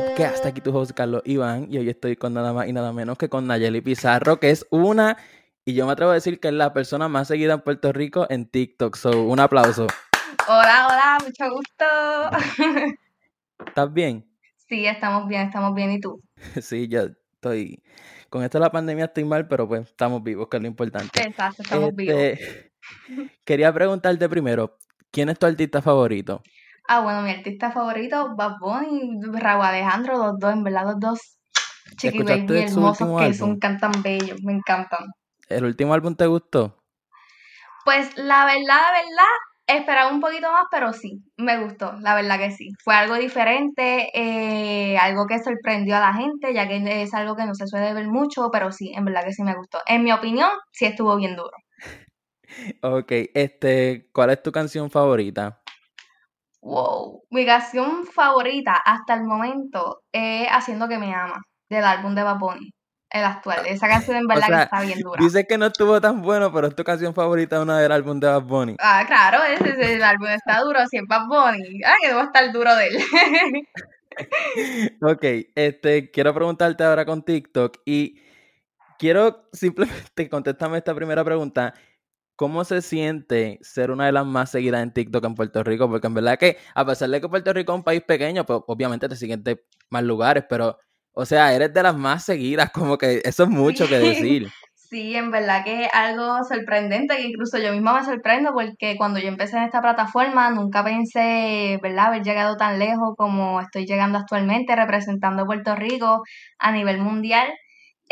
Hasta aquí tu host Carlos Iván y hoy estoy con nada más y nada menos que con Nayeli Pizarro, que es una, y yo me atrevo a decir que es la persona más seguida en Puerto Rico en TikTok, so un aplauso. Hola, hola, mucho gusto. ¿Estás bien? Sí, estamos bien, estamos bien, ¿y tú? Sí, yo estoy, con esto de la pandemia estoy mal, pero pues estamos vivos, que es lo importante. Exacto, estamos vivos. Este, quería preguntarte primero, ¿quién es tu artista favorito? Ah, bueno, mi artista favorito, Bad Bunny, Raúl Alejandro, los dos, en verdad, los dos chiqui ¿Escuchaste baby hermosos que son, cantan bellos, me encantan. ¿El último álbum te gustó? Pues la verdad, la verdad, esperaba un poquito más, pero sí, me gustó, la verdad que sí. Fue algo diferente, eh, algo que sorprendió a la gente, ya que es algo que no se suele ver mucho, pero sí, en verdad que sí me gustó. En mi opinión, sí estuvo bien duro. Ok, este, ¿cuál es tu canción favorita? Wow, mi canción favorita hasta el momento es Haciendo que me ama, del álbum de Bad Bunny, el actual. Esa canción en verdad sea, que está bien dura. Dices que no estuvo tan bueno, pero es tu canción favorita una del álbum de Bad Bunny. Ah, claro, ese, ese- el álbum está duro, si es Bad Bunny. Ah, que debo estar duro de él. Ok, este, quiero preguntarte ahora con TikTok y quiero simplemente contestarme esta primera pregunta. ¿Cómo se siente ser una de las más seguidas en TikTok en Puerto Rico? Porque en verdad que, a pesar de que Puerto Rico es un país pequeño, pues obviamente te siguen de más lugares, pero, o sea, eres de las más seguidas, como que eso es mucho que decir. Sí, en verdad que es algo sorprendente, que incluso yo misma me sorprendo porque cuando yo empecé en esta plataforma nunca pensé, ¿verdad?, haber llegado tan lejos como estoy llegando actualmente representando a Puerto Rico a nivel mundial.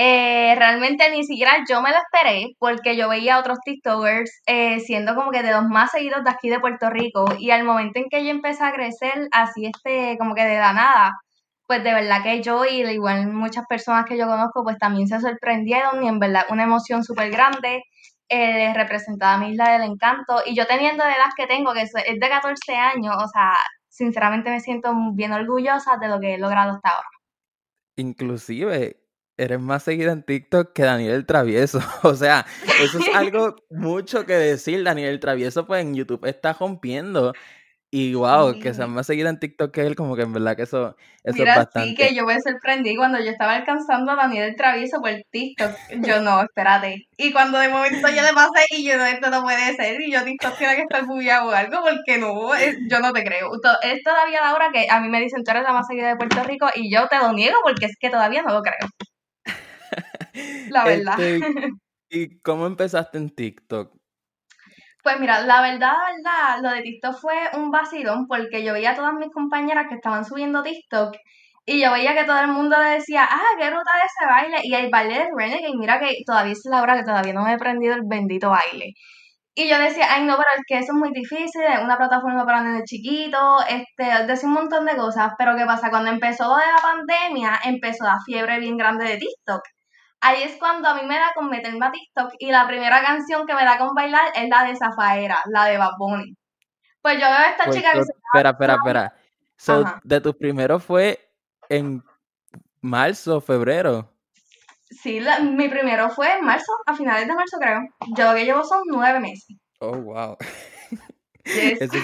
Eh, realmente ni siquiera yo me lo esperé porque yo veía a otros TikTokers eh, siendo como que de los más seguidos de aquí de Puerto Rico y al momento en que yo empecé a crecer así este como que de la nada, pues de verdad que yo y al igual muchas personas que yo conozco pues también se sorprendieron y en verdad una emoción súper grande eh, representada a mi isla del encanto y yo teniendo la edad que tengo que es de 14 años, o sea, sinceramente me siento bien orgullosa de lo que he logrado hasta ahora. Inclusive, eres más seguida en TikTok que Daniel el Travieso. O sea, eso es algo mucho que decir. Daniel el Travieso, pues en YouTube está rompiendo. Y wow, que seas Sí. más seguida en TikTok que él, como que en verdad que eso, eso es Mira, sí bastante. que yo me sorprendí cuando yo estaba alcanzando a Daniel el Travieso por TikTok. Yo no, espérate. Y cuando de momento yo le pasé y yo no, esto no puede ser. Y yo TikTok tiene que estar bugueado o algo porque no, es- yo no te creo. Es todavía la hora que a mí me dicen tú eres la más seguida de Puerto Rico y yo te lo niego porque es que todavía no lo creo. La verdad. Este, ¿y cómo empezaste en TikTok? Pues mira, la verdad, la verdad, lo de TikTok fue un vacilón porque yo veía a todas mis compañeras que estaban subiendo TikTok y yo veía que todo el mundo decía, ah, qué ruta de ese baile. Y el baile de Renegade, mira que todavía es la hora que todavía no me he aprendido el bendito baile. Y yo decía, ay no, pero es que eso es muy difícil, es una plataforma para nenes chiquitos, este, decía un montón de cosas, pero ¿qué pasa? Cuando empezó la pandemia, empezó la fiebre bien grande de TikTok. Ahí es cuando a mí me da con meterme a TikTok y la primera canción que me da con bailar es la de Zafaera, la de Bad Bunny. Pues yo veo a esta Pues, chica que se espera, espera, espera. So, de tus primeros fue en marzo, febrero. Sí, la- mi primero fue en marzo, a finales de marzo creo. Yo lo que llevo son nueve meses. Oh, wow. Yes. Eso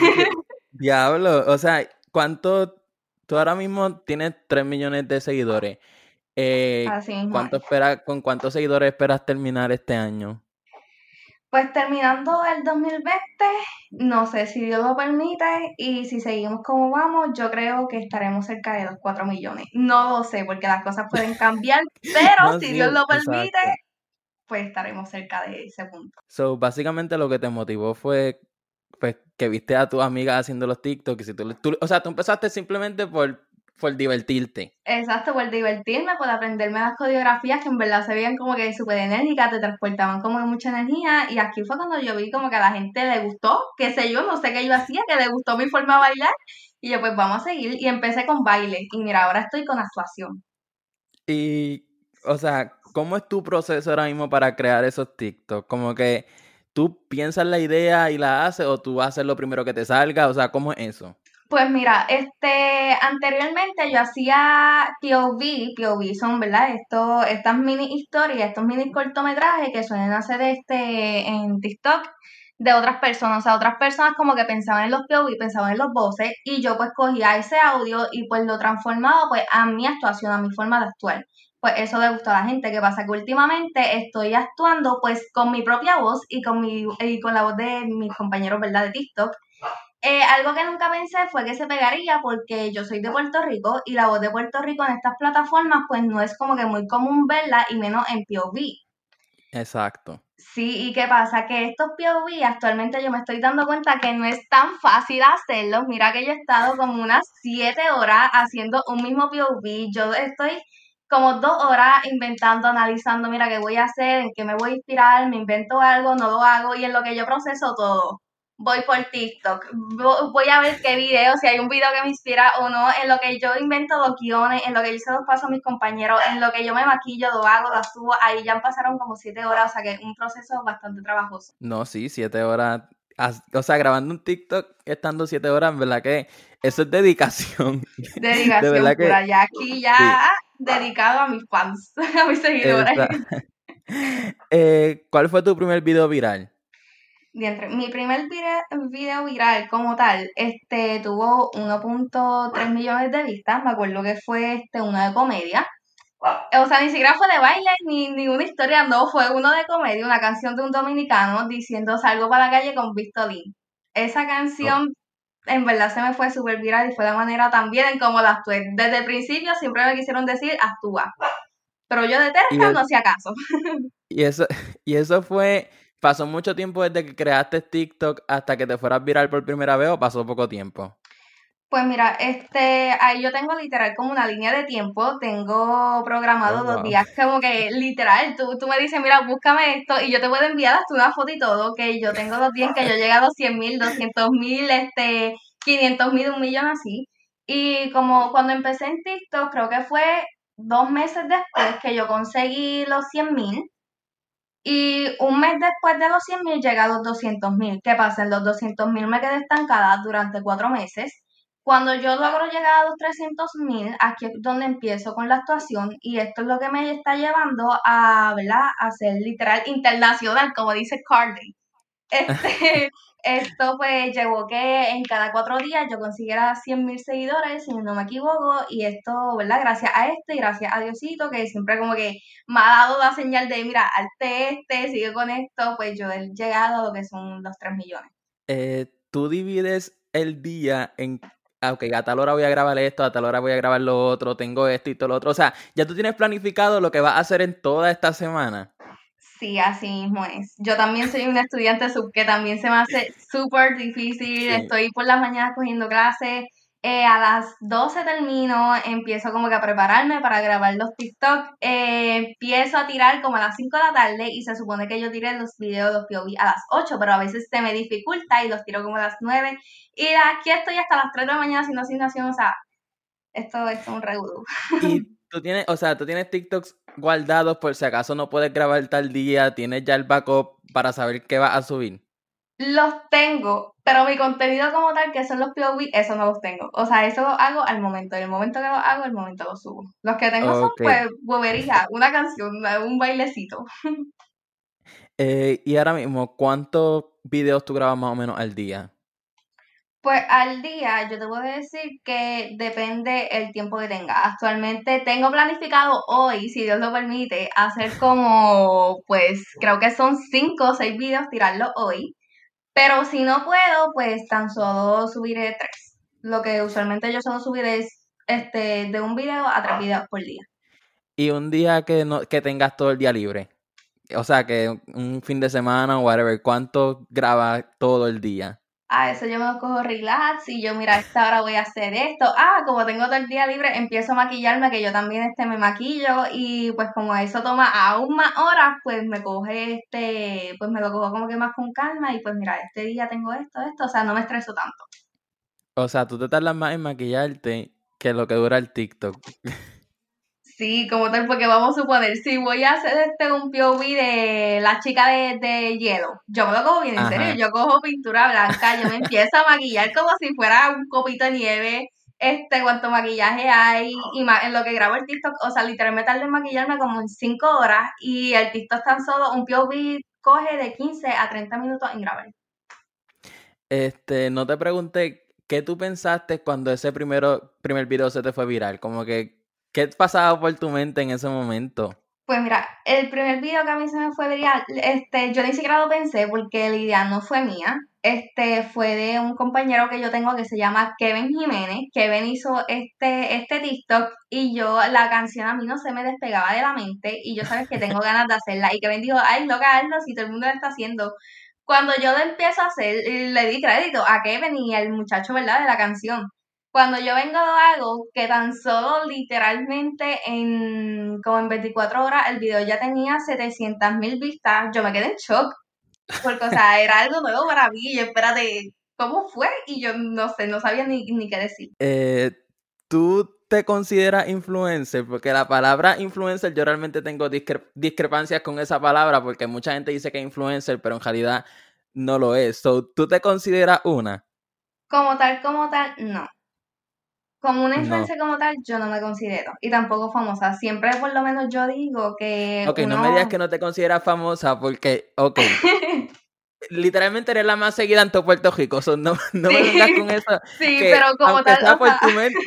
Diablo, o sea, ¿cuánto? Tú ahora mismo tienes 3 millones de seguidores. Eh, Así. ¿cuánto es. espera, ¿Con cuántos seguidores esperas terminar este año? Pues terminando el 2020, no sé si Dios lo permite y si seguimos como vamos, yo creo que estaremos cerca de los 4 millones. No lo sé porque las cosas pueden cambiar, pero No, si sí, Dios lo exacto. permite, pues estaremos cerca de ese punto. So, básicamente lo que te motivó fue pues, que viste a tus amigas haciendo los TikToks. Y si tú, tú- o sea, tú empezaste simplemente por, por divertirte. Exacto, por divertirme, por aprenderme las coreografías que en verdad se veían como que súper enérgicas, te transportaban como que mucha energía. Y aquí fue cuando yo vi como que a la gente le gustó, qué sé yo, no sé qué yo hacía, que le gustó mi forma de bailar. Y yo, pues vamos a seguir. Y empecé con baile. Y mira, ahora estoy con actuación. Y, o sea, ¿cómo es tu proceso ahora mismo para crear esos TikToks? Como que tú piensas la idea y la haces o tú haces lo primero que te salga, o sea, ¿cómo es eso? Pues mira, este, anteriormente yo hacía POV, POV son, ¿verdad? Esto, estas mini historias, estos mini cortometrajes que suelen hacer este en TikTok, de otras personas, o sea, otras personas como que pensaban en los POV, pensaban en los voces, y yo pues cogía ese audio y pues lo transformaba pues a mi actuación, a mi forma de actuar. Pues eso le gustó a la gente. ¿Qué pasa? Que últimamente estoy actuando pues con mi propia voz y con, mi, y con la voz de mis compañeros, ¿verdad? De TikTok. Eh, algo que nunca pensé fue que se pegaría porque yo soy de Puerto Rico y la voz de Puerto Rico en estas plataformas pues no es como que muy común verla y menos en POV. Exacto. Sí, ¿y qué pasa? Que estos POV actualmente yo me estoy dando cuenta que no es tan fácil hacerlos. Mira que yo he estado como unas siete horas haciendo un mismo POV. Yo estoy como dos horas inventando, analizando, mira, qué voy a hacer, en qué me voy a inspirar, me invento algo, no lo hago y en lo que yo proceso todo voy por TikTok, voy a ver qué video, si hay un video que me inspira o no, en lo que yo invento los guiones, en lo que yo se los paso a mis compañeros, en lo que yo me maquillo, lo hago, lo subo, ahí ya pasaron como siete horas, o sea que es un proceso bastante trabajoso. No, sí, siete horas, o sea, grabando un TikTok estando siete horas, en verdad que eso es dedicación. Dedicación de pura, ya aquí ya dedicado a mis fans, a mis seguidores. Eh, ¿Cuál fue tu primer video viral? Mi primer video viral como tal, este tuvo 1.3 millones de vistas, me acuerdo que fue este uno de comedia. O sea, ni siquiera fue de baile ni, ni una historia, no, fue uno de comedia, una canción de un dominicano diciendo salgo para la calle con Vistolín. Esa canción en verdad se me fue súper viral y fue la manera también en cómo la actué. Desde el principio siempre me quisieron decir actúa, pero yo de terca no hacía caso. Y eso, y eso fue ¿Pasó mucho tiempo desde que creaste TikTok hasta que te fueras viral por primera vez o pasó poco tiempo? Pues mira, este, ahí yo tengo literal como una línea de tiempo, tengo programado oh, dos días, como que literal, tú, tú me dices, mira, búscame esto y yo te puedo enviar hasta una foto y todo, que yo tengo dos días que yo he llegado a 100 mil, 200 mil, este, 500 mil, un millón así. Y como cuando empecé en TikTok, creo que fue dos meses después que yo conseguí los 100 mil, y un mes después de los 100 mil llega a los 200 mil. ¿Qué pasa? En los 200 mil me quedé estancada durante cuatro meses. Cuando yo logro llegar a los 300 mil, aquí es donde empiezo con la actuación y esto es lo que me está llevando a, ¿verdad? a ser literal internacional, como dice Carly. Este, esto pues llevó que en cada cuatro días yo consiguiera 100 mil seguidores, si no me equivoco, y esto, ¿verdad? Gracias a esto y gracias a Diosito, que siempre como que me ha dado la señal de, mira, arte este, sigue con esto, pues yo he llegado a lo que son los 3 millones. Eh, Tú divides el día en ah, ok, a tal hora voy a grabar esto, a tal hora voy a grabar lo otro, tengo esto y todo lo otro. O sea, ya tú tienes planificado lo que vas a hacer en toda esta semana. Sí, así mismo es. Yo también soy una estudiante sub que también se me hace súper difícil. Estoy por las mañanas cogiendo clases. Eh, a las 12 termino, empiezo como que a prepararme para grabar los TikTok. Eh, empiezo a tirar como a las 5 de la tarde y se supone que yo tire los videos, los POV a las 8, pero a veces se me dificulta y los tiro como a las 9. Y aquí estoy hasta las 3 de la mañana haciendo asignación, o sea, esto, esto es un. Y tú tienes, o sea, tú tienes TikToks guardados por si acaso no puedes grabar tal día, tienes ya el backup para saber qué vas a subir. Los tengo, pero mi contenido como tal, que son los POV, eso no los tengo. O sea, eso lo hago al momento. En el momento que lo hago, el momento lo subo. Los que tengo son, pues, bobería, una canción, un bailecito. Eh, y ahora mismo, ¿cuántos videos tú grabas más o menos al día? Pues al día yo te puedo decir que depende el tiempo que tenga. Actualmente tengo planificado hoy, si Dios lo permite, hacer como, pues creo que son cinco o seis videos, tirarlos hoy. Pero si no puedo, pues tan solo subiré tres. Lo que usualmente yo solo subiré es este, de un video a tres videos por día. Y un día que, no, que tengas todo el día libre. O sea, que un fin de semana o whatever, ¿cuánto grabas todo el día? A eso yo me cojo relax y yo, mira, esta hora voy a hacer esto. Ah, como tengo todo el día libre, empiezo a maquillarme, que yo también este me maquillo y pues como eso toma aún más horas, pues me coge este, pues me lo cojo como que más con calma y pues mira, este día tengo esto, esto, o sea, no me estreso tanto. O sea, tú te tardas más en maquillarte que lo que dura el TikTok. Sí, como tal, porque vamos a suponer, si voy a hacer este un POV de la chica de, hielo, yo me lo cojo bien en serio, yo cojo pintura blanca, yo me empiezo a maquillar como si fuera un copito de nieve, este, cuánto maquillaje hay, y en lo que grabo el TikTok, o sea, literalmente tarde en maquillarme como en 5 horas, y el TikTok tan solo, un POV coge de 15 a 30 minutos en grabar. Este, no te pregunté qué tú pensaste cuando ese primero, primer video se te fue viral. Como que, ¿qué pasaba por tu mente en ese momento? Pues mira, el primer video que a mí se me fue viral, este, yo ni siquiera lo pensé porque la idea no fue mía. Este fue de un compañero que yo tengo que se llama Kevin Jiménez. Kevin hizo este, este TikTok y yo, la canción a mí no se me despegaba de la mente y yo sabes que tengo ganas de hacerla. Y Kevin dijo, ay, loca, hazlo si todo el mundo lo está haciendo. Cuando yo lo empiezo a hacer, le di crédito a Kevin y al muchacho, ¿verdad? De la canción. Cuando yo vengo hago, que tan solo literalmente en como en 24 horas el video ya tenía 700 mil vistas, yo me quedé en shock. Porque, o sea, era algo nuevo para mí. Y espérate, ¿cómo fue? Y yo no sé, no sabía ni, ni qué decir. Eh, ¿Tú te consideras influencer? Porque la palabra influencer, yo realmente tengo discrepancias con esa palabra, porque mucha gente dice que es influencer, pero en realidad no lo es. ¿Tú te consideras una? Como tal, como tal, no. Como una influencia como tal, yo no me considero. Y tampoco famosa. Siempre por lo menos yo digo que. Ok, no me digas que no te consideras famosa porque, ok. literalmente eres la más seguida en todo Puerto Rico. no, no me vengas con eso. Sí, pero como tal.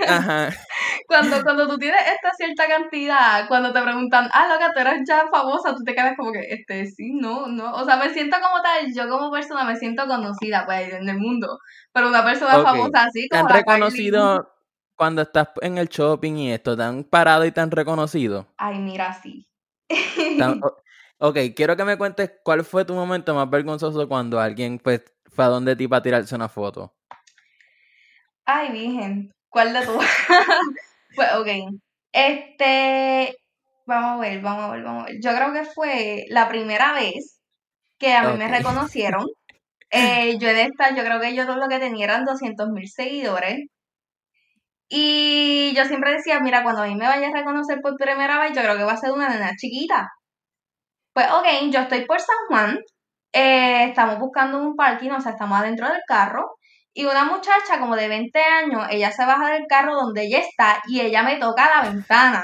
ajá. Cuando, cuando tú tienes esta cierta cantidad, cuando te preguntan, ah, loca, tú eres ya famosa, tú te quedas como que, este, sí, no, no. O sea, me siento como tal, yo como persona me siento conocida, pues, en el mundo. Pero una persona famosa así como. ¿Te han reconocido? Cuando estás en el shopping y esto, ¿te han parado y te han reconocido? Ay, mira, sí. ok, quiero que me cuentes cuál fue tu momento más vergonzoso cuando alguien pues, fue a donde ti para tirarse una foto. Ay, virgen, ¿cuál de todas? pues, ok. Este, vamos a ver, vamos a ver, vamos a ver. Yo creo que fue la primera vez que a mí me reconocieron. Eh, yo en esta, yo creo que yo lo que tenía eran 200 mil seguidores. Y yo siempre decía, mira, cuando a mí me vaya a reconocer por primera vez, yo creo que va a ser una nena chiquita. Pues, ok, yo estoy por San Juan, eh, estamos buscando un parking, o sea, estamos adentro del carro, y una muchacha como de 20 años, ella se baja del carro donde ella está y ella me toca la ventana.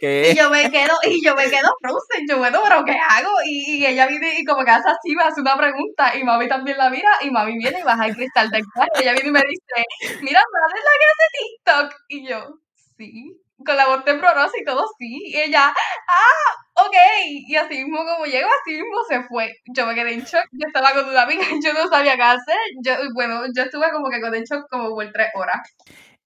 Y yo me quedo, y yo me quedo frozen, yo bueno, pero ¿qué hago? Y, ella viene y como que hace así, me hace una pregunta, y mami también la mira, y mami viene y baja el cristal del carro, y ella viene y me dice, mira, ¿sabes la que hace TikTok? Y yo, sí, con la voz temblorosa y todo, sí, y ella, ah, ok, y así mismo como llegó, así mismo se fue, yo me quedé en shock, yo estaba con una amiga, yo no sabía qué hacer, yo, bueno, yo estuve como que con el shock como por tres horas.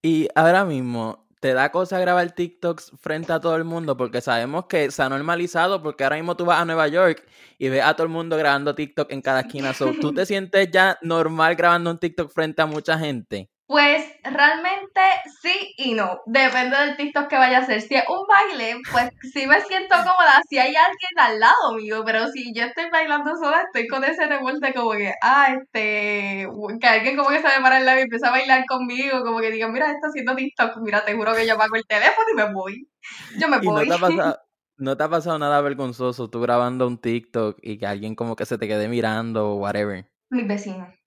Y ahora mismo, te da cosa grabar TikToks frente a todo el mundo porque sabemos que se ha normalizado porque ahora mismo tú vas a Nueva York y ves a todo el mundo grabando TikTok en cada esquina. ¿Tú te sientes ya normal grabando un TikTok frente a mucha gente? Pues realmente sí y no. Depende del TikTok que vaya a hacer. Si es un baile, pues sí me siento cómoda si hay alguien al lado mío. Pero si yo estoy bailando sola, estoy con ese revuelto como que, ah, este, que alguien como que se me para el lado y empieza a bailar conmigo. Como que diga, mira, está haciendo TikTok. Mira, te juro que yo pago el teléfono y me voy. Yo me voy. No te, ha pasado, ¿No te ha pasado nada vergonzoso tú grabando un TikTok y que alguien como que se te quede mirando o whatever? Mis vecinos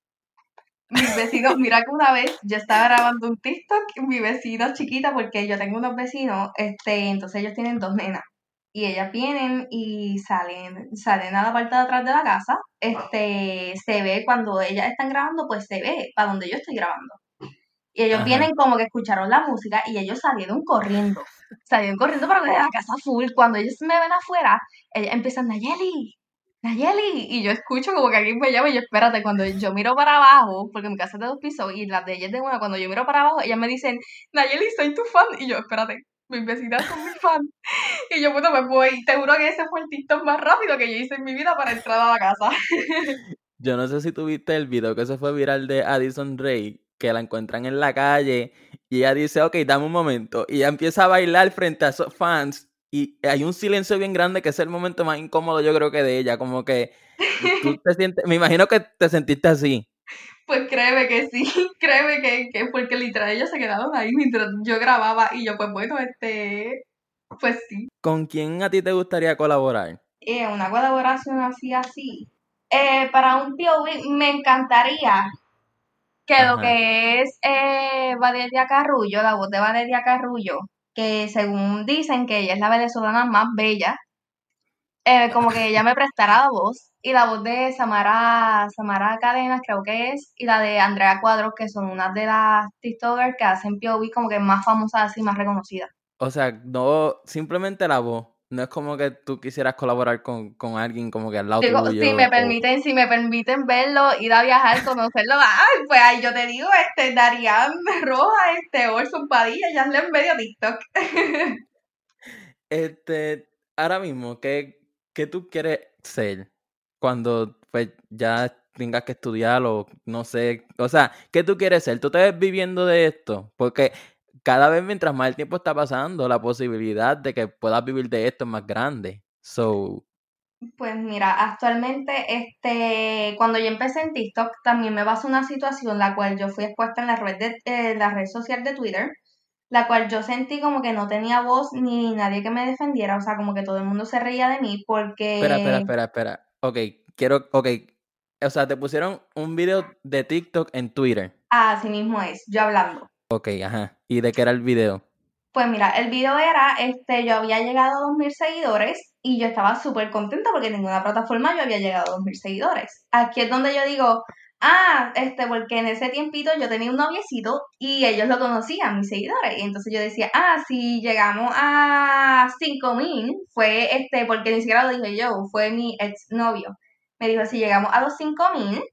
mis vecinos, mira que una vez yo estaba grabando un TikTok, mi vecino chiquita, porque yo tengo unos vecinos, este, entonces ellos tienen dos nenas. Y ellas vienen y salen, salen a la parte de atrás de la casa. Este, se ve cuando ellas están grabando, pues se ve para donde yo estoy grabando. Y ellos vienen como que escucharon la música y ellos salieron corriendo. Salieron corriendo para de la casa full. Cuando ellos me ven afuera, ellas empiezan, Nayeli, Nayeli, y yo escucho como que alguien me llama y yo, espérate, cuando yo miro para abajo, porque mi casa es de dos pisos y las de ellas de una, cuando yo miro para abajo, ellas me dicen, Nayeli, soy tu fan, y yo, espérate, mis vecinas son mi fan. Y yo, bueno, me voy, te juro que ese fue el TikTok más rápido que yo hice en mi vida para entrar a la casa. Yo no sé si tuviste el video que se fue viral de Addison Ray, que la encuentran en la calle y ella dice, ok, dame un momento. Y ella empieza a bailar frente a esos fans y hay un silencio bien grande que es el momento más incómodo yo creo que de ella, como que tú te sientes, me imagino que te sentiste así. Pues créeme que sí, créeme que, que porque literal ellos se quedaron ahí mientras yo grababa y yo pues bueno, este, pues sí. ¿Con quién a ti te gustaría colaborar? Eh, una colaboración así, así. Eh, para un POV me encantaría que lo que es eh, Valeria Carrullo, la voz de Valeria Carrullo, que según dicen que ella es la venezolana más bella, eh, como que ella me prestara la voz y la voz de Samara, Samara Cadenas creo que es y la de Andrea Cuadros que son unas de las TikTokers que hacen POV como que más famosas y más reconocidas. O sea, no, simplemente la voz. No es como que tú quisieras colaborar con, con alguien como que al lado Digo, tuyo. si me o- permiten, si me permiten verlo, ir a viajar, conocerlo, ay, pues ahí yo te digo, este, Darían Roja, este, Orson Padilla, ya en medio TikTok. Este, ahora mismo, ¿qué, qué tú quieres ser cuando pues ya tengas que estudiar o no sé? O sea, ¿qué tú quieres ser? ¿Tú te ves viviendo de esto? Porque cada vez mientras más el tiempo está pasando, la posibilidad de que puedas vivir de esto es más grande. So, Pues mira, actualmente, este, cuando yo empecé en TikTok, también me pasó una situación la cual yo fui expuesta en la red de, eh, la red social de Twitter, la cual yo sentí como que no tenía voz ni nadie que me defendiera, o sea, como que todo el mundo se reía de mí porque espera, espera, espera, espera. Ok, quiero, ok. O sea, te pusieron un video de TikTok en Twitter. así mismo es, yo hablando. Ok, ajá. ¿Y de qué era el video? Pues mira, el video era, este, yo había llegado a 2.000 seguidores y yo estaba súper contenta porque en ninguna plataforma yo había llegado a 2.000 seguidores. Aquí es donde yo digo, ah, este, porque en ese tiempito yo tenía un noviecito y ellos lo conocían, mis seguidores. Y entonces yo decía, ah, si llegamos a 5.000, fue, este, porque ni siquiera lo dije yo, fue mi ex novio. Me dijo, si llegamos a los 5.000,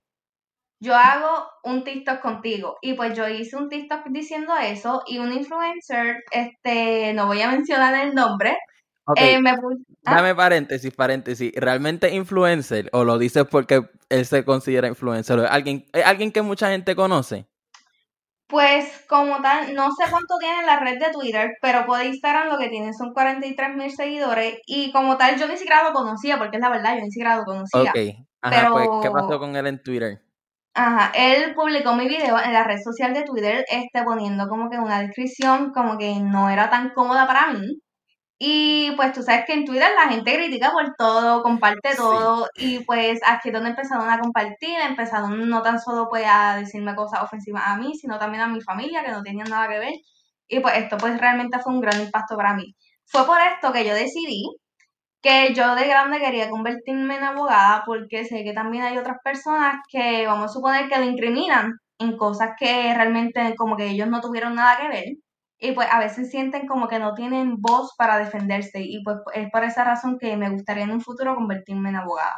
yo hago un TikTok contigo. Y pues yo hice un TikTok diciendo eso y un influencer, este, no voy a mencionar el nombre, eh, me. ¿ah? dame paréntesis, paréntesis. ¿Realmente influencer o lo dices porque él se considera influencer? ¿O ¿Es alguien, alguien que mucha gente conoce? Pues como tal, no sé cuánto tiene la red de Twitter, pero por Instagram lo que tiene son 43 mil seguidores y como tal yo ni siquiera lo conocía, porque es la verdad, yo ni siquiera lo conocía. Ok. Ajá, pues, ¿qué Pero- pasó con él en Twitter? Ajá, él publicó mi video en la red social de Twitter, este, poniendo como que una descripción como que no era tan cómoda para mí. Y pues tú sabes que en Twitter la gente critica por todo, comparte Sí. todo, y pues aquí es donde empezaron a compartir, empezaron no tan solo pues a decirme cosas ofensivas a mí, sino también a mi familia, que no tenían nada que ver. Y pues esto pues realmente fue un gran impacto para mí. Fue por esto que yo decidí que yo de grande quería convertirme en abogada porque sé que también hay otras personas que vamos a suponer que lo incriminan en cosas que realmente como que ellos no tuvieron nada que ver y pues a veces sienten como que no tienen voz para defenderse y pues es por esa razón que me gustaría en un futuro convertirme en abogada.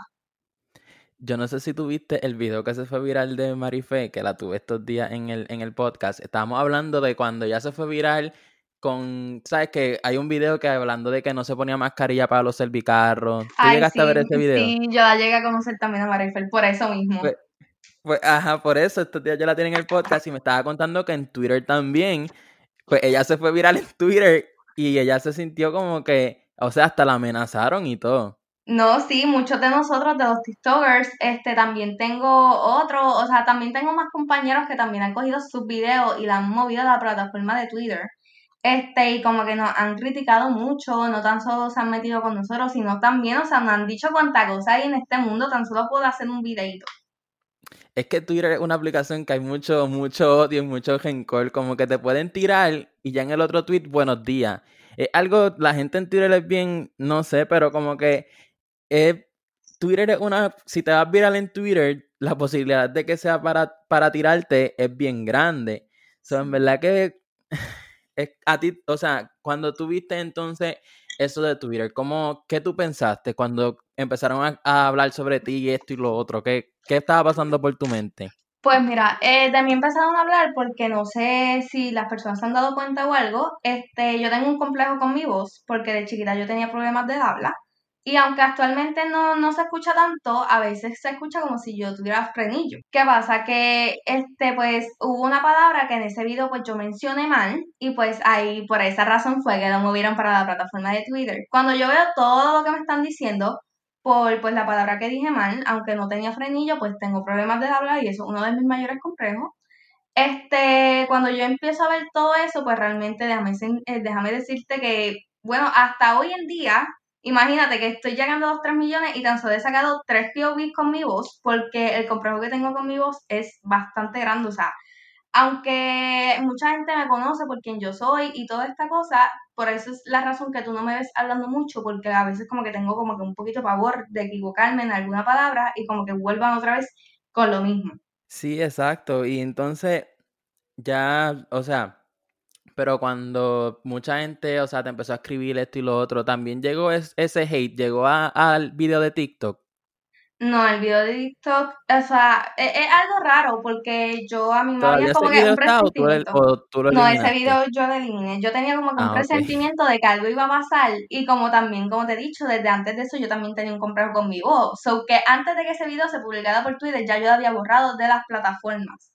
Yo no sé si tuviste el video que se fue viral de Marife, que la tuve estos días en el, en el podcast. Estábamos hablando de cuando ya se fue viral con, ¿sabes? Que hay un video que hablando de que no se ponía mascarilla para los servicarros. ¿Tú Ay, llegaste a ver ese video? Sí, yo la llegué a conocer también a Marifel por eso mismo. Pues- Pues, ajá, por eso estos días yo la tenía en el podcast y me estaba contando que en Twitter también, pues ella se fue viral en Twitter y ella se sintió como que, o sea, hasta la amenazaron y todo. No, sí, muchos de nosotros, de los TikTokers, este, también tengo otro, o sea, también tengo más compañeros que también han cogido sus videos y la han movido a la plataforma de Twitter. Este, y como que nos han criticado mucho, no tan solo se han metido con nosotros, sino también, o sea, nos han dicho cuánta cosa hay en este mundo, tan solo puedo hacer un videito. Es que Twitter es una aplicación que hay mucho, mucho odio y mucho rencor, como que te pueden tirar y ya en el otro tweet, buenos días. Es algo, la gente en Twitter es bien, no sé, pero como que es, Twitter es una, si te vas viral en Twitter, la posibilidad de que sea para, para tirarte es bien grande. So, en verdad que a ti, o sea, cuando tú viste entonces eso de Twitter, ¿cómo, qué tú pensaste cuando empezaron a, hablar sobre ti y esto y lo otro? ¿Qué, qué estaba pasando por tu mente? Pues mira, eh, de empezaron a hablar porque no sé si las personas se han dado cuenta o algo. Este, yo tengo un complejo con mi voz porque de chiquita yo tenía problemas de habla. Y aunque actualmente no, no se escucha tanto, a veces se escucha como si yo tuviera frenillo. ¿Qué pasa? Que este, pues, hubo una palabra que en ese video pues yo mencioné mal y pues ahí por esa razón fue que lo movieron para la plataforma de Twitter. Cuando yo veo todo lo que me están diciendo, por pues la palabra que dije mal, aunque no tenía frenillo, pues tengo problemas de habla y eso es uno de mis mayores complejos. Este, cuando yo empiezo a ver todo eso, pues realmente déjame, eh, déjame decirte que, bueno, hasta hoy en día, imagínate que estoy llegando a los 3 millones y tan solo he sacado 3 POVs con mi voz, porque el complejo que tengo con mi voz es bastante grande, o sea, aunque mucha gente me conoce por quien yo soy y toda esta cosa, por eso es la razón que tú no me ves hablando mucho, porque a veces como que tengo como que un poquito pavor de equivocarme en alguna palabra y como que vuelvan otra vez con lo mismo. Sí, exacto. Y entonces ya, o sea, pero cuando mucha gente, o sea, te empezó a escribir esto y lo otro, también llegó ese hate, llegó al video de TikTok. No, el video de TikTok, o sea, e, es, algo raro porque yo a mí me había como que un presentimiento. no, ese video yo lo eliminé. Yo tenía como que un ah, presentimiento de que algo iba a pasar y como también, como te he dicho, desde antes de eso yo también tenía un complejo con mi voz. So que antes de que ese video se publicara por Twitter ya yo lo había borrado de las plataformas.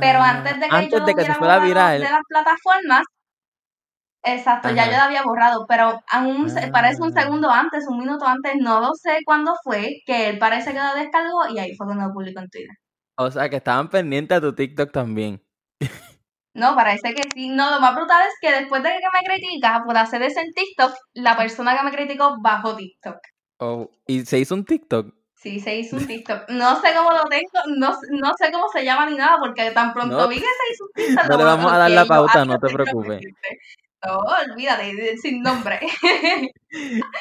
Pero ah, antes de que yo lo hubiera borrado de las plataformas, Exacto, ya yo lo había borrado, pero aún parece un ah. segundo antes, un minuto antes, no lo sé cuándo fue, que él parece que lo descargó y ahí fue cuando lo publicó en Twitter. O sea, que estaban pendientes a tu TikTok también. No, parece que sí. No, lo más brutal es que después de que me critica por hacer ese en TikTok, la persona que me criticó bajó TikTok. Oh, ¿y se hizo un TikTok? Sí, se hizo un TikTok. No sé cómo lo tengo, no, no sé cómo se llama ni nada, porque tan pronto vi que se hizo un TikTok. No le vamos a dar la pauta, no te preocupes. No, olvídate, sin nombre.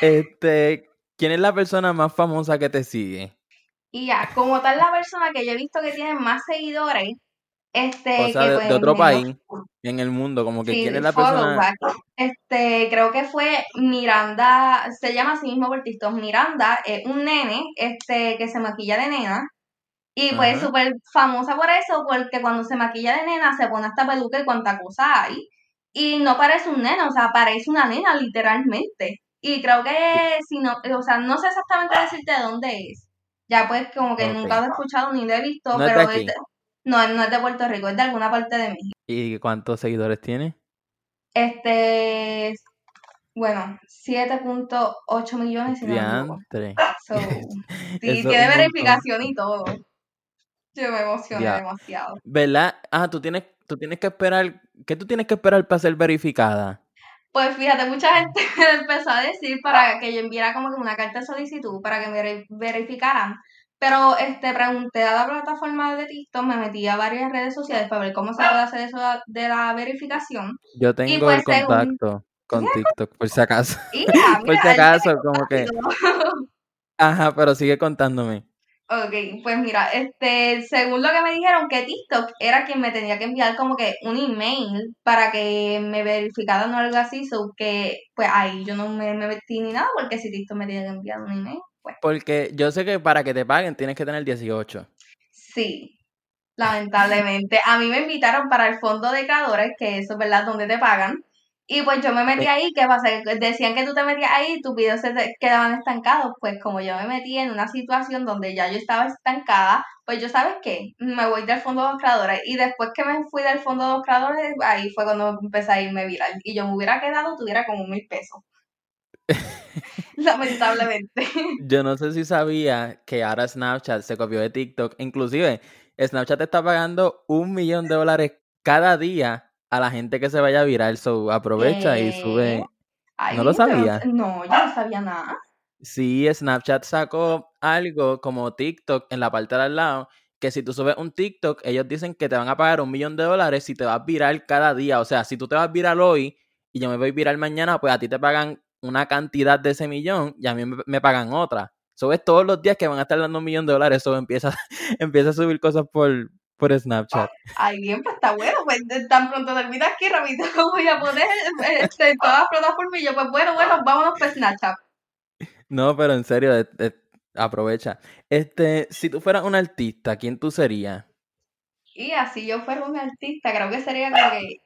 este, ¿quién es la persona más famosa que te sigue? Y ya, como tal la persona que yo he visto que tiene más seguidores, este, o sea, de, pues, otro país, en el mundo, como que quién es la persona. Este, creo que fue Miranda, se llama así mismo por TikTok, Miranda, es un nene, este, que se maquilla de nena. Y pues súper famosa por eso, porque cuando se maquilla de nena se pone hasta peluca y cuánta cosa hay. Y no parece un neno, o sea, parece una nena literalmente. Y creo que si no, o sea, no sé exactamente decirte de dónde es. Ya pues como que nunca lo he escuchado ni lo he visto, pero es de, no, no es de Puerto Rico, es de alguna parte de México. ¿Y cuántos seguidores tiene? Este, bueno, 7.8 millones. Si no so, sí, tiene verificación y todo. Yo me emocioné demasiado. ¿Verdad? Ah, tú tienes, tú tienes que esperar. ¿Qué tú tienes que esperar para ser verificada? Pues fíjate, mucha gente me empezó a decir para que yo enviara como que una carta de solicitud para que me verificaran. Pero este pregunté a la plataforma de TikTok, me metí a varias redes sociales para ver cómo se puede hacer eso de la verificación. Yo tengo pues, el contacto con TikTok, por si acaso. por si acaso, como que. Ajá, pero sigue contándome. Ok, pues mira, este, según lo que me dijeron, que TikTok era quien me tenía que enviar como que un email para que me verificaran o algo así, so que pues ahí yo no me, metí ni nada porque si TikTok me tiene que enviar un email, pues. Porque yo sé que para que te paguen tienes que tener 18. Sí, lamentablemente. A mí me invitaron para el fondo de creadores, que eso es verdad, donde te pagan. Y pues yo me metí ahí, ¿qué pasa? Decían que tú te metías ahí y tus videos se quedaban estancados. Pues como yo me metí en una situación donde ya yo estaba estancada, pues yo, ¿sabes qué? Me voy del fondo de los creadores. Y después que me fui del fondo de los creadores, ahí fue cuando empecé a irme viral. Y yo me hubiera quedado, tuviera como mil pesos. Lamentablemente. Yo no sé si sabía que ahora Snapchat se copió de TikTok. Inclusive, Snapchat está pagando un millón de dólares cada día a la gente que se vaya a virar, so aprovecha y sube. ¿No lo sabía? No, yo no sabía nada. Sí, Snapchat sacó algo como TikTok en la parte de al lado, que si tú subes un TikTok, ellos dicen que te van a pagar un millón de dólares si te vas a virar cada día. O sea, si tú te vas a virar hoy y yo me voy a virar mañana, pues a ti te pagan una cantidad de ese millón y a mí me, pagan otra. Eso es todos los días que van a estar dando un millón de dólares, eso empieza, empieza a subir cosas por, por Snapchat. Ay, bien, pues está bueno, pues tan pronto termina aquí, rapidito voy a poner este, todas las plataformas y yo, pues bueno, bueno, vámonos por Snapchat. No, pero en serio, aprovecha. Este, si tú fueras un artista, ¿quién tú serías? Y así yo fuera un artista, creo que sería como que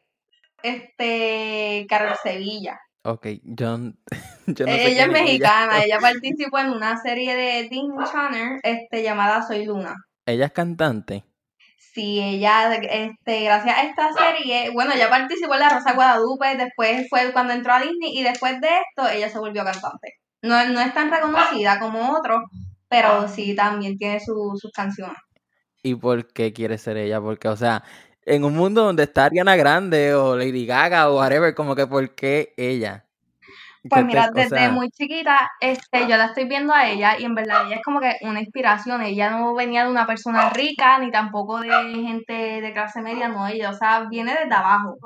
este Carol Sevilla. Ok, yo, yo no sé Ella es mexicana, ella participó en una serie de Disney Channel este, llamada Soy Luna. ¿Ella es cantante? Sí, ella, este, gracias a esta serie, bueno, ella participó en La Rosa Guadalupe, después fue cuando entró a Disney y después de esto ella se volvió cantante. No, no es tan reconocida como otros, pero sí también tiene sus canciones. ¿Y por qué quiere ser ella? Porque, o sea, en un mundo donde está Ariana Grande o Lady Gaga o whatever, como que ¿por qué ella? Pues mira, desde muy chiquita, este, yo la estoy viendo a ella y en verdad ella es como que una inspiración. Ella no venía de una persona rica ni tampoco de gente de clase media, no, ella, o sea, viene desde abajo.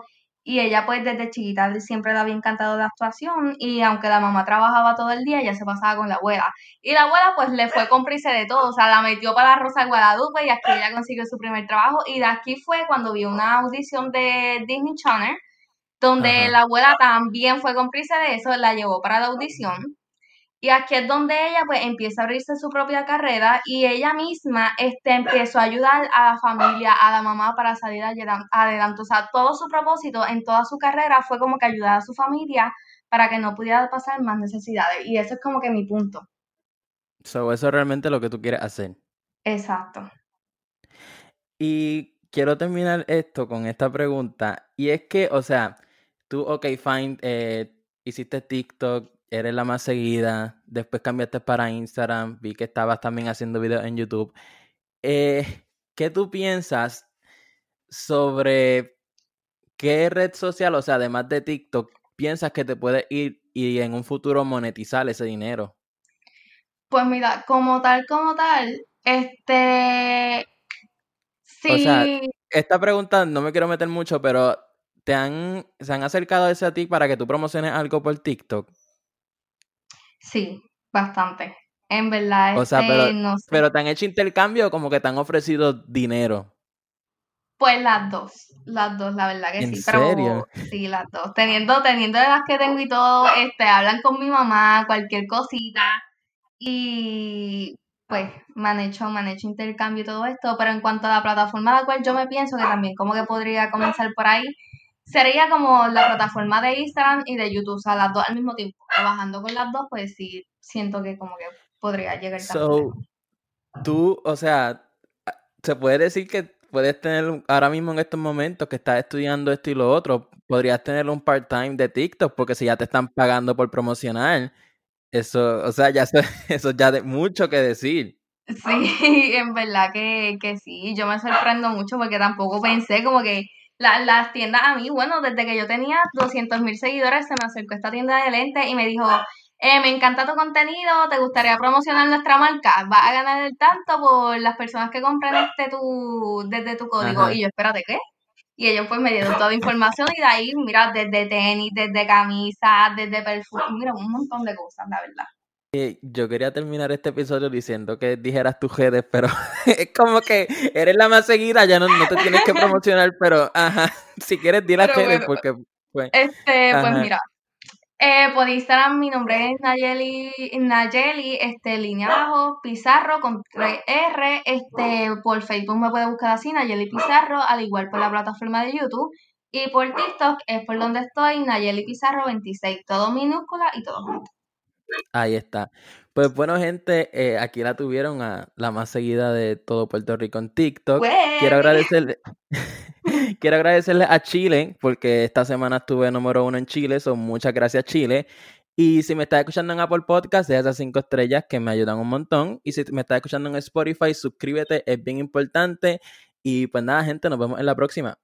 Y ella pues desde chiquita siempre le había encantado la actuación y aunque la mamá trabajaba todo el día, ella se pasaba con la abuela. Y la abuela pues le fue cómplice de todo, o sea, la metió para la Rosa Guadalupe y aquí ella consiguió su primer trabajo. Y de aquí fue cuando vio una audición de Disney Channel donde la abuela también fue cómplice de eso, la llevó para la audición. Y aquí es donde ella pues empieza a abrirse su propia carrera y ella misma este, empezó a ayudar a la familia, a la mamá para salir adelante. O sea, todo su propósito en toda su carrera fue como que ayudar a su familia para que no pudiera pasar más necesidades. Y eso es como que mi punto. So, eso es realmente lo que tú quieres hacer. Exacto. Y quiero terminar esto con esta pregunta. Y es que, o sea, tú, ok, fine, eh, hiciste TikTok, eres la más seguida, después cambiaste para Instagram, vi que estabas también haciendo videos en YouTube. Eh, ¿Qué tú piensas sobre qué red social, o sea, además de TikTok, piensas que te puede ir y en un futuro monetizar ese dinero? Pues mira, como tal, como tal, este... Sí. O sea, esta pregunta no me quiero meter mucho, pero ¿te han, se han acercado a ese a ti para que tú promociones algo por TikTok? Sí, bastante. En verdad, o sea, pero, este, pero te han hecho intercambio como que te han ofrecido dinero. Pues las dos, las dos, la verdad que ¿En sí. Serio? sí, las dos. Teniendo, teniendo las que tengo y todo, este, hablan con mi mamá, cualquier cosita. Y pues me han hecho, me han hecho intercambio y todo esto. Pero en cuanto a la plataforma a la cual yo me pienso que también como que podría comenzar por ahí, sería como la plataforma de Instagram y de YouTube, o sea, las dos al mismo tiempo. Trabajando con las dos, pues sí, siento que como que podría llegar So, tú, o sea, se puede decir que puedes tener ahora mismo en estos momentos que estás estudiando esto y lo otro, podrías tener un part-time de TikTok, porque si ya te están pagando por promocionar, eso, o sea, ya eso, eso ya de mucho que decir. Sí, en verdad que, que sí, yo me sorprendo mucho porque tampoco pensé como que las tiendas a mí, bueno, desde que yo tenía 200 mil seguidores, se me acercó esta tienda de lentes y me dijo, eh, me encanta tu contenido, ¿te gustaría promocionar nuestra marca? Vas a ganar el tanto por las personas que compren este tu, desde tu código. Y yo, espérate, ¿qué? Y ellos pues me dieron toda la información y de ahí, mira, desde tenis, desde camisas, desde perfume, mira, un montón de cosas, la verdad. Yo quería terminar este episodio diciendo que dijeras tus redes, pero es como que eres la más seguida, ya no, no te tienes que promocionar, pero ajá, si quieres di las redes porque pues, este, pues mira, eh, por Instagram mi nombre es Nayeli, Nayeli, este, línea abajo, Pizarro con 3R, este, por Facebook me puede buscar así, Nayeli Pizarro, al igual por la plataforma de YouTube, y por TikTok es por donde estoy, Nayeli Pizarro 26, todo minúscula y todo junto. Ahí está. Pues bueno, gente, eh, aquí la tuvieron a la más seguida de todo Puerto Rico en TikTok. Quiero agradecerle, quiero agradecerle a Chile, porque esta semana estuve número uno en Chile, son muchas gracias Chile. Y si me estás escuchando en Apple Podcast, deja esas cinco estrellas que me ayudan un montón. Y si me estás escuchando en Spotify, suscríbete, es bien importante. Y pues nada, gente, nos vemos en la próxima.